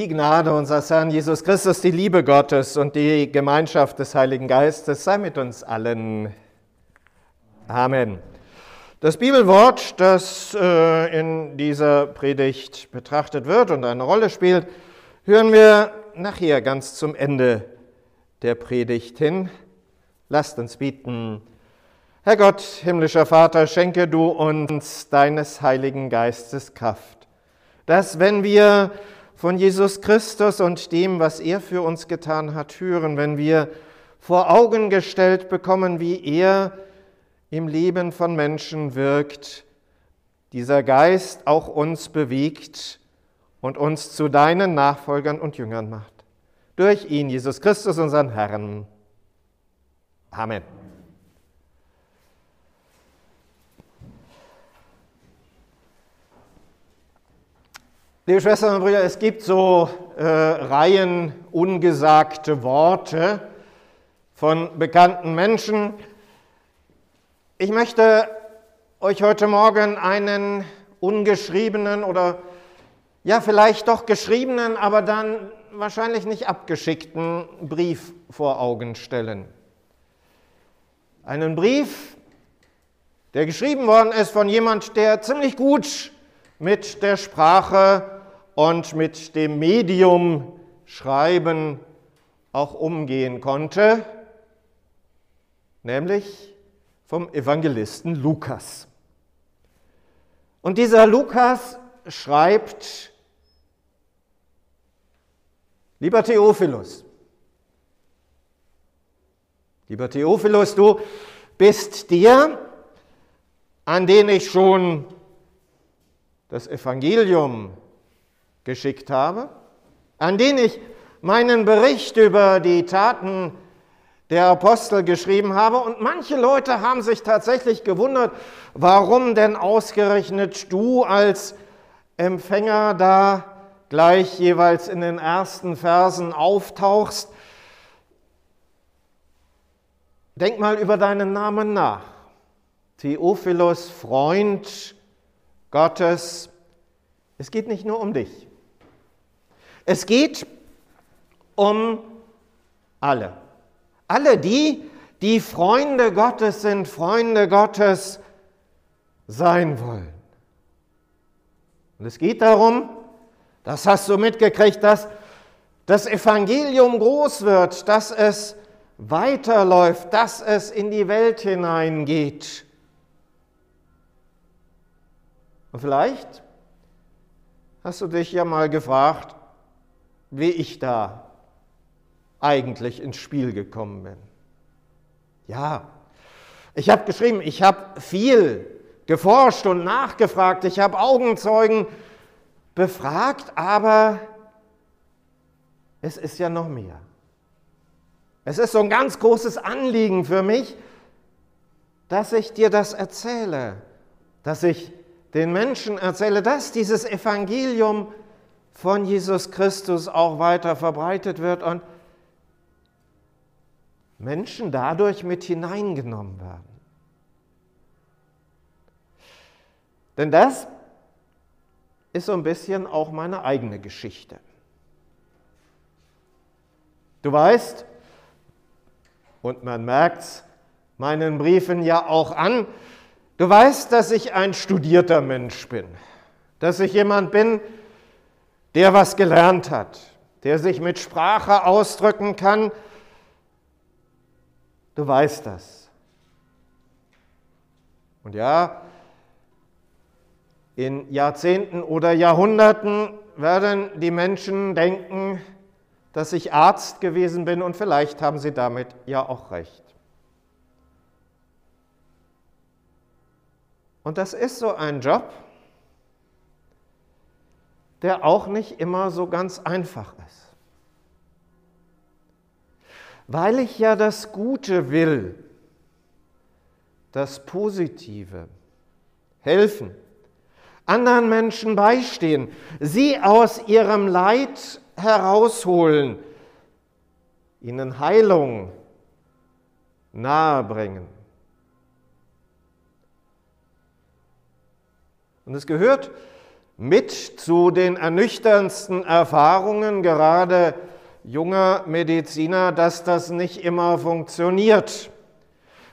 Die Gnade unseres Herrn Jesus Christus, die Liebe Gottes und die Gemeinschaft des Heiligen Geistes sei mit uns allen. Amen. Das Bibelwort, das äh, in dieser Predigt betrachtet wird und eine Rolle spielt, hören wir nachher ganz zum Ende der Predigt hin. Lasst uns bieten. Herr Gott, himmlischer Vater, schenke du uns deines Heiligen Geistes Kraft, dass wenn wir von Jesus Christus und dem, was er für uns getan hat, hören, wenn wir vor Augen gestellt bekommen, wie er im Leben von Menschen wirkt, dieser Geist auch uns bewegt und uns zu deinen Nachfolgern und Jüngern macht. Durch ihn, Jesus Christus, unseren Herrn. Amen. Liebe Schwestern und Brüder, es gibt so äh, Reihen ungesagte Worte von bekannten Menschen. Ich möchte euch heute Morgen einen ungeschriebenen oder ja vielleicht doch geschriebenen, aber dann wahrscheinlich nicht abgeschickten Brief vor Augen stellen. Einen Brief, der geschrieben worden ist von jemand, der ziemlich gut mit der Sprache und mit dem Medium Schreiben auch umgehen konnte, nämlich vom Evangelisten Lukas. Und dieser Lukas schreibt, lieber Theophilus, lieber Theophilus, du bist dir, an den ich schon das Evangelium geschickt habe, an den ich meinen Bericht über die Taten der Apostel geschrieben habe. Und manche Leute haben sich tatsächlich gewundert, warum denn ausgerechnet du als Empfänger da gleich jeweils in den ersten Versen auftauchst. Denk mal über deinen Namen nach. Theophilus, Freund Gottes. Es geht nicht nur um dich. Es geht um alle. Alle die, die Freunde Gottes sind, Freunde Gottes sein wollen. Und es geht darum, das hast du mitgekriegt, dass das Evangelium groß wird, dass es weiterläuft, dass es in die Welt hineingeht. Und vielleicht hast du dich ja mal gefragt, wie ich da eigentlich ins Spiel gekommen bin. Ja, ich habe geschrieben, ich habe viel geforscht und nachgefragt, ich habe Augenzeugen befragt, aber es ist ja noch mehr. Es ist so ein ganz großes Anliegen für mich, dass ich dir das erzähle, dass ich den Menschen erzähle, dass dieses Evangelium von Jesus Christus auch weiter verbreitet wird und Menschen dadurch mit hineingenommen werden. Denn das ist so ein bisschen auch meine eigene Geschichte. Du weißt, und man merkt es meinen Briefen ja auch an, du weißt, dass ich ein studierter Mensch bin, dass ich jemand bin, der was gelernt hat, der sich mit Sprache ausdrücken kann. Du weißt das. Und ja, in Jahrzehnten oder Jahrhunderten werden die Menschen denken, dass ich Arzt gewesen bin und vielleicht haben sie damit ja auch recht. Und das ist so ein Job, der auch nicht immer so ganz einfach ist. Weil ich ja das Gute will, das Positive, helfen, anderen Menschen beistehen, sie aus ihrem Leid herausholen, ihnen Heilung nahebringen. Und es gehört mit zu den ernüchterndsten Erfahrungen. Gerade junger Mediziner, dass das nicht immer funktioniert,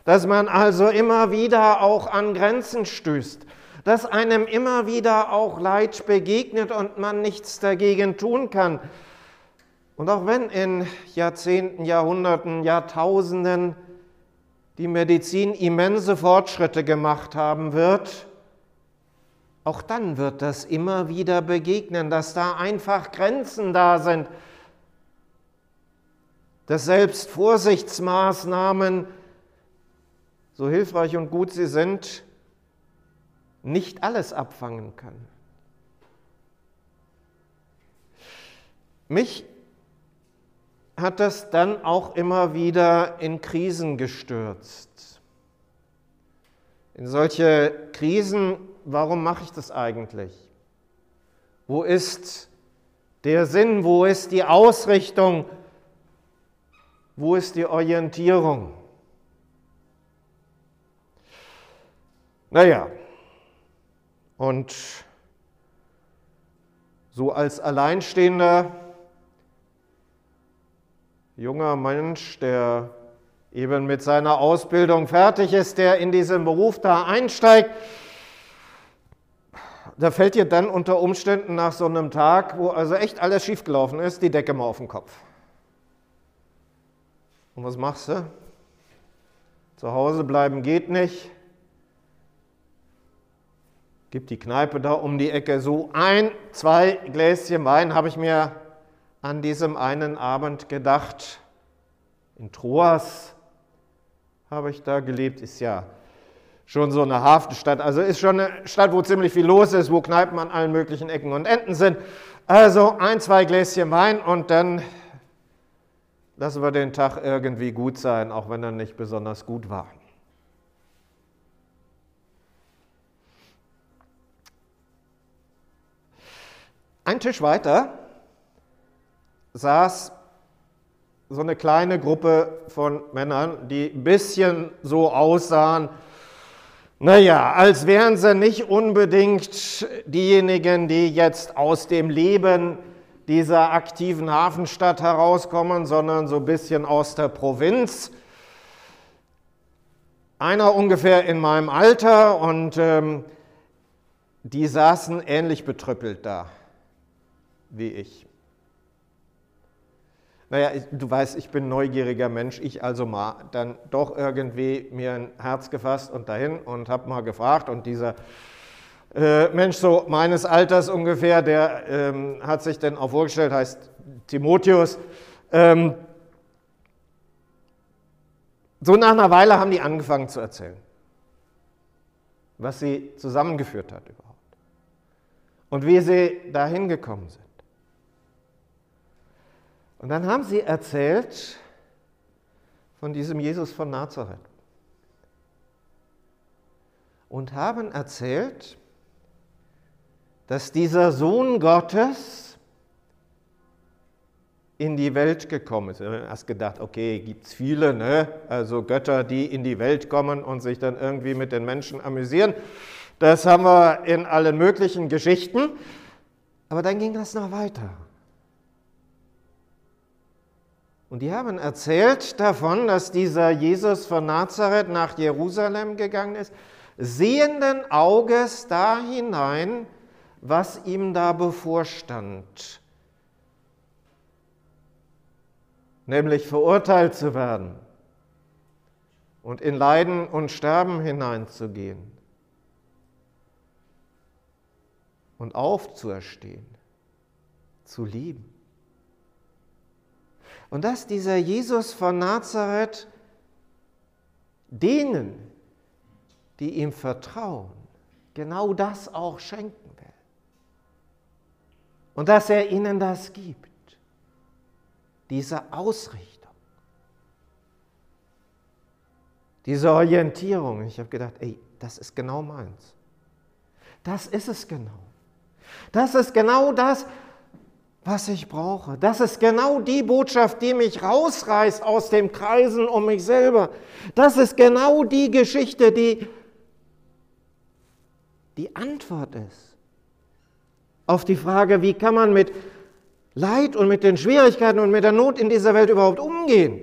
dass man also immer wieder auch an Grenzen stößt, dass einem immer wieder auch Leid begegnet und man nichts dagegen tun kann. Und auch wenn in Jahrzehnten, Jahrhunderten, Jahrtausenden die Medizin immense Fortschritte gemacht haben wird, auch dann wird das immer wieder begegnen, dass da einfach Grenzen da sind, dass selbst Vorsichtsmaßnahmen, so hilfreich und gut sie sind, nicht alles abfangen können. Mich hat das dann auch immer wieder in Krisen gestürzt. In solche Krisen, warum mache ich das eigentlich? Wo ist der Sinn? Wo ist die Ausrichtung? Wo ist die Orientierung? Naja, und so als Alleinstehender junger Mensch, der eben mit seiner Ausbildung fertig ist, der in diesen Beruf da einsteigt, da fällt dir dann unter Umständen nach so einem Tag, wo also echt alles schiefgelaufen ist, die Decke mal auf den Kopf. Und was machst du? Zu Hause bleiben geht nicht. Gibt die Kneipe da um die Ecke so ein, zwei Gläschen Wein, habe ich mir an diesem einen Abend gedacht. In Troas habe ich da gelebt, ist ja schon so eine Hafenstadt. Also ist schon eine Stadt, wo ziemlich viel los ist, wo Kneipen an allen möglichen Ecken und Enden sind. Also ein, zwei Gläschen Wein und dann lassen wir den Tag irgendwie gut sein, auch wenn er nicht besonders gut war. Ein Tisch weiter saß so eine kleine Gruppe von Männern, die ein bisschen so aussahen, naja, als wären sie nicht unbedingt diejenigen, die jetzt aus dem Leben dieser aktiven Hafenstadt herauskommen, sondern so ein bisschen aus der Provinz. Einer ungefähr in meinem Alter und ähm, die saßen ähnlich betrüppelt da wie ich. Naja, du weißt, ich bin neugieriger Mensch, ich also mal dann doch irgendwie mir ein Herz gefasst und dahin und habe mal gefragt und dieser äh, Mensch so meines Alters ungefähr, der ähm, hat sich dann auch vorgestellt, heißt Timotheus. Ähm, so nach einer Weile haben die angefangen zu erzählen, was sie zusammengeführt hat überhaupt und wie sie dahin gekommen sind. Und dann haben sie erzählt von diesem Jesus von Nazareth und haben erzählt, dass dieser Sohn Gottes in die Welt gekommen ist. Du hast gedacht, okay, gibt es viele, ne? also Götter, die in die Welt kommen und sich dann irgendwie mit den Menschen amüsieren. Das haben wir in allen möglichen Geschichten. Aber dann ging das noch weiter. Und die haben erzählt davon, dass dieser Jesus von Nazareth nach Jerusalem gegangen ist, sehenden Auges da hinein, was ihm da bevorstand, nämlich verurteilt zu werden und in Leiden und Sterben hineinzugehen und aufzuerstehen, zu lieben. Und dass dieser Jesus von Nazareth denen, die ihm vertrauen, genau das auch schenken will. Und dass er ihnen das gibt, diese Ausrichtung, diese Orientierung. Ich habe gedacht, ey, das ist genau meins. Das ist es genau. Das ist genau das, was ich brauche. Das ist genau die Botschaft, die mich rausreißt aus dem Kreisen um mich selber. Das ist genau die Geschichte, die die Antwort ist auf die Frage, wie kann man mit Leid und mit den Schwierigkeiten und mit der Not in dieser Welt überhaupt umgehen.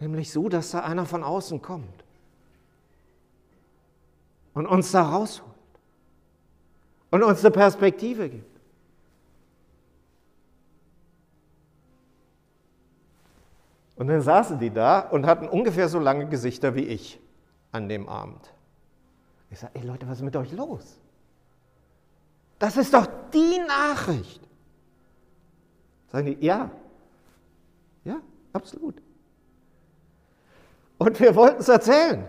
Nämlich so, dass da einer von außen kommt und uns da rausholt und uns eine Perspektive gibt. Und dann saßen die da und hatten ungefähr so lange Gesichter wie ich an dem Abend. Ich sage, ey Leute, was ist mit euch los? Das ist doch die Nachricht. Sagen die, ja, ja, absolut. Und wir wollten es erzählen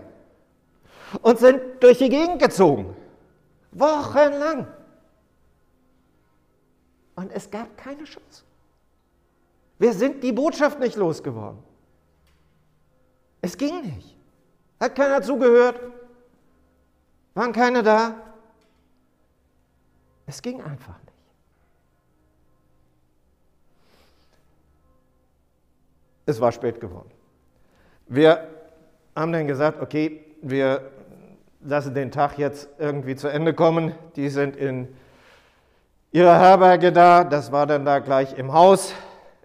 und sind durch die Gegend gezogen, wochenlang. Und es gab keine Chance. Wir sind die Botschaft nicht losgeworden. Es ging nicht. Hat keiner zugehört. Waren keine da. Es ging einfach nicht. Es war spät geworden. Wir haben dann gesagt, okay, wir lassen den Tag jetzt irgendwie zu Ende kommen. Die sind in ihrer Herberge da, das war dann da gleich im Haus.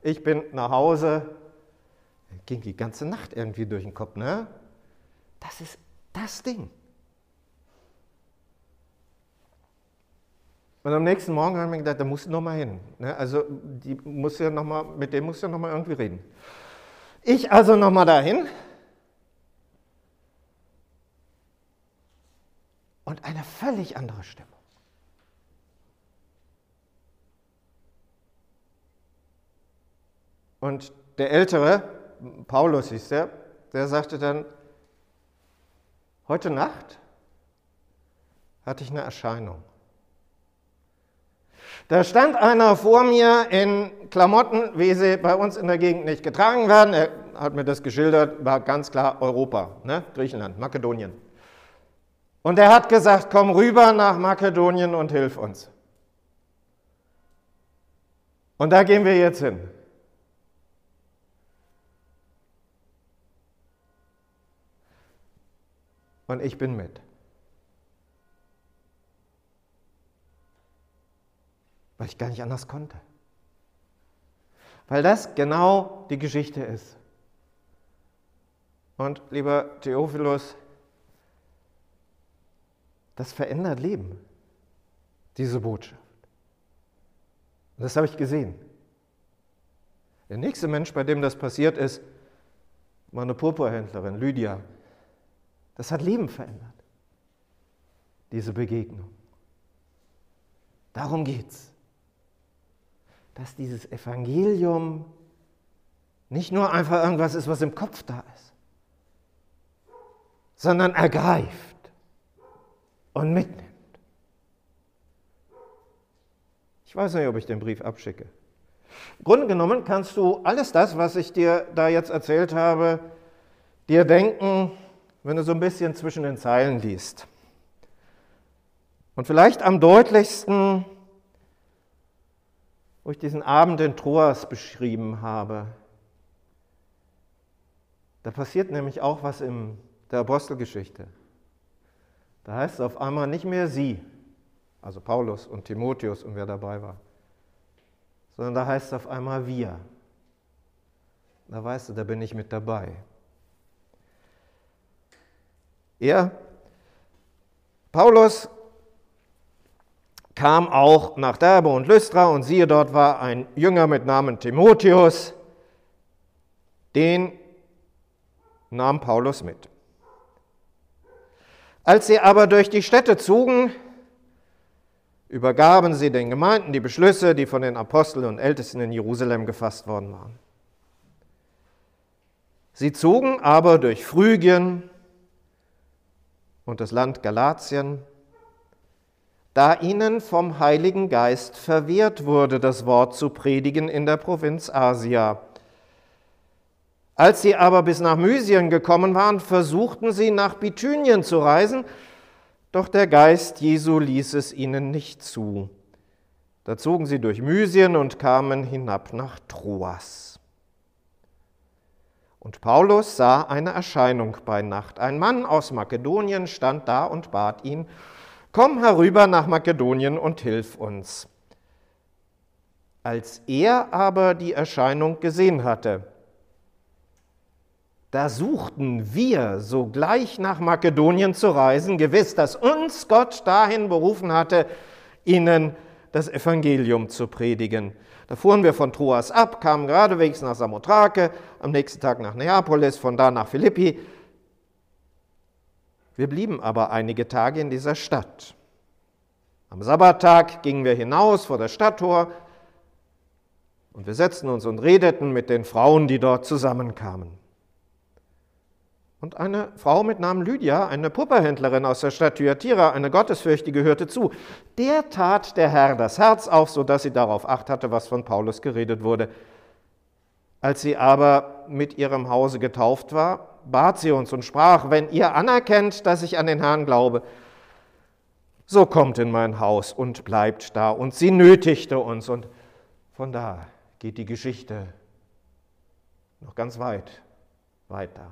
Ich bin nach Hause. Ging die ganze Nacht irgendwie durch den Kopf, ne? Das ist das Ding. Und am nächsten Morgen haben wir gedacht, da musst du noch mal hin. Ne? Also die muss ja noch mal, mit dem musst du noch mal irgendwie reden. Ich also noch mal dahin. Und eine völlig andere Stimmung. Und der Ältere, Paulus hieß der, der sagte dann, heute Nacht hatte ich eine Erscheinung. Da stand einer vor mir in Klamotten, wie sie bei uns in der Gegend nicht getragen werden. Er hat mir das geschildert, war ganz klar Europa, ne? Griechenland, Makedonien. Und er hat gesagt, komm rüber nach Makedonien und hilf uns. Und da gehen wir jetzt hin. Und ich bin mit. weil ich gar nicht anders konnte. Weil das genau die Geschichte ist. Und lieber Theophilus, das verändert Leben, diese Botschaft. Und das habe ich gesehen. Der nächste Mensch, bei dem das passiert ist, war eine Purpurhändlerin, Lydia. Das hat Leben verändert, diese Begegnung. Darum geht's dass dieses Evangelium nicht nur einfach irgendwas ist, was im Kopf da ist, sondern ergreift und mitnimmt. Ich weiß nicht, ob ich den Brief abschicke. Im Grunde genommen kannst du alles das, was ich dir da jetzt erzählt habe, dir denken, wenn du so ein bisschen zwischen den Zeilen liest. Und vielleicht am deutlichsten wo ich diesen Abend in Troas beschrieben habe. Da passiert nämlich auch was in der Apostelgeschichte. Da heißt es auf einmal nicht mehr sie, also Paulus und Timotheus und wer dabei war, sondern da heißt es auf einmal wir. Da weißt du, da bin ich mit dabei. Er, Paulus kam auch nach Derbe und Lystra und siehe, dort war ein Jünger mit Namen Timotheus, den nahm Paulus mit. Als sie aber durch die Städte zogen, übergaben sie den Gemeinden die Beschlüsse, die von den Aposteln und Ältesten in Jerusalem gefasst worden waren. Sie zogen aber durch Phrygien und das Land Galatien da ihnen vom Heiligen Geist verwehrt wurde, das Wort zu predigen in der Provinz Asia. Als sie aber bis nach Mysien gekommen waren, versuchten sie nach Bithynien zu reisen, doch der Geist Jesu ließ es ihnen nicht zu. Da zogen sie durch Mysien und kamen hinab nach Troas. Und Paulus sah eine Erscheinung bei Nacht. Ein Mann aus Makedonien stand da und bat ihn, komm herüber nach Makedonien und hilf uns. Als er aber die Erscheinung gesehen hatte, da suchten wir sogleich nach Makedonien zu reisen, gewiss, dass uns Gott dahin berufen hatte, ihnen das Evangelium zu predigen. Da fuhren wir von Troas ab, kamen geradewegs nach Samothrake, am nächsten Tag nach Neapolis, von da nach Philippi. Wir blieben aber einige Tage in dieser Stadt. Am Sabbattag gingen wir hinaus vor das Stadttor und wir setzten uns und redeten mit den Frauen, die dort zusammenkamen. Und eine Frau mit Namen Lydia, eine Pupperhändlerin aus der Stadt Thyatira, eine Gottesfürchtige, hörte zu. Der tat der Herr das Herz auf, sodass sie darauf acht hatte, was von Paulus geredet wurde. Als sie aber mit ihrem Hause getauft war, bat sie uns und sprach, wenn ihr anerkennt, dass ich an den Herrn glaube, so kommt in mein Haus und bleibt da. Und sie nötigte uns und von da geht die Geschichte noch ganz weit weiter.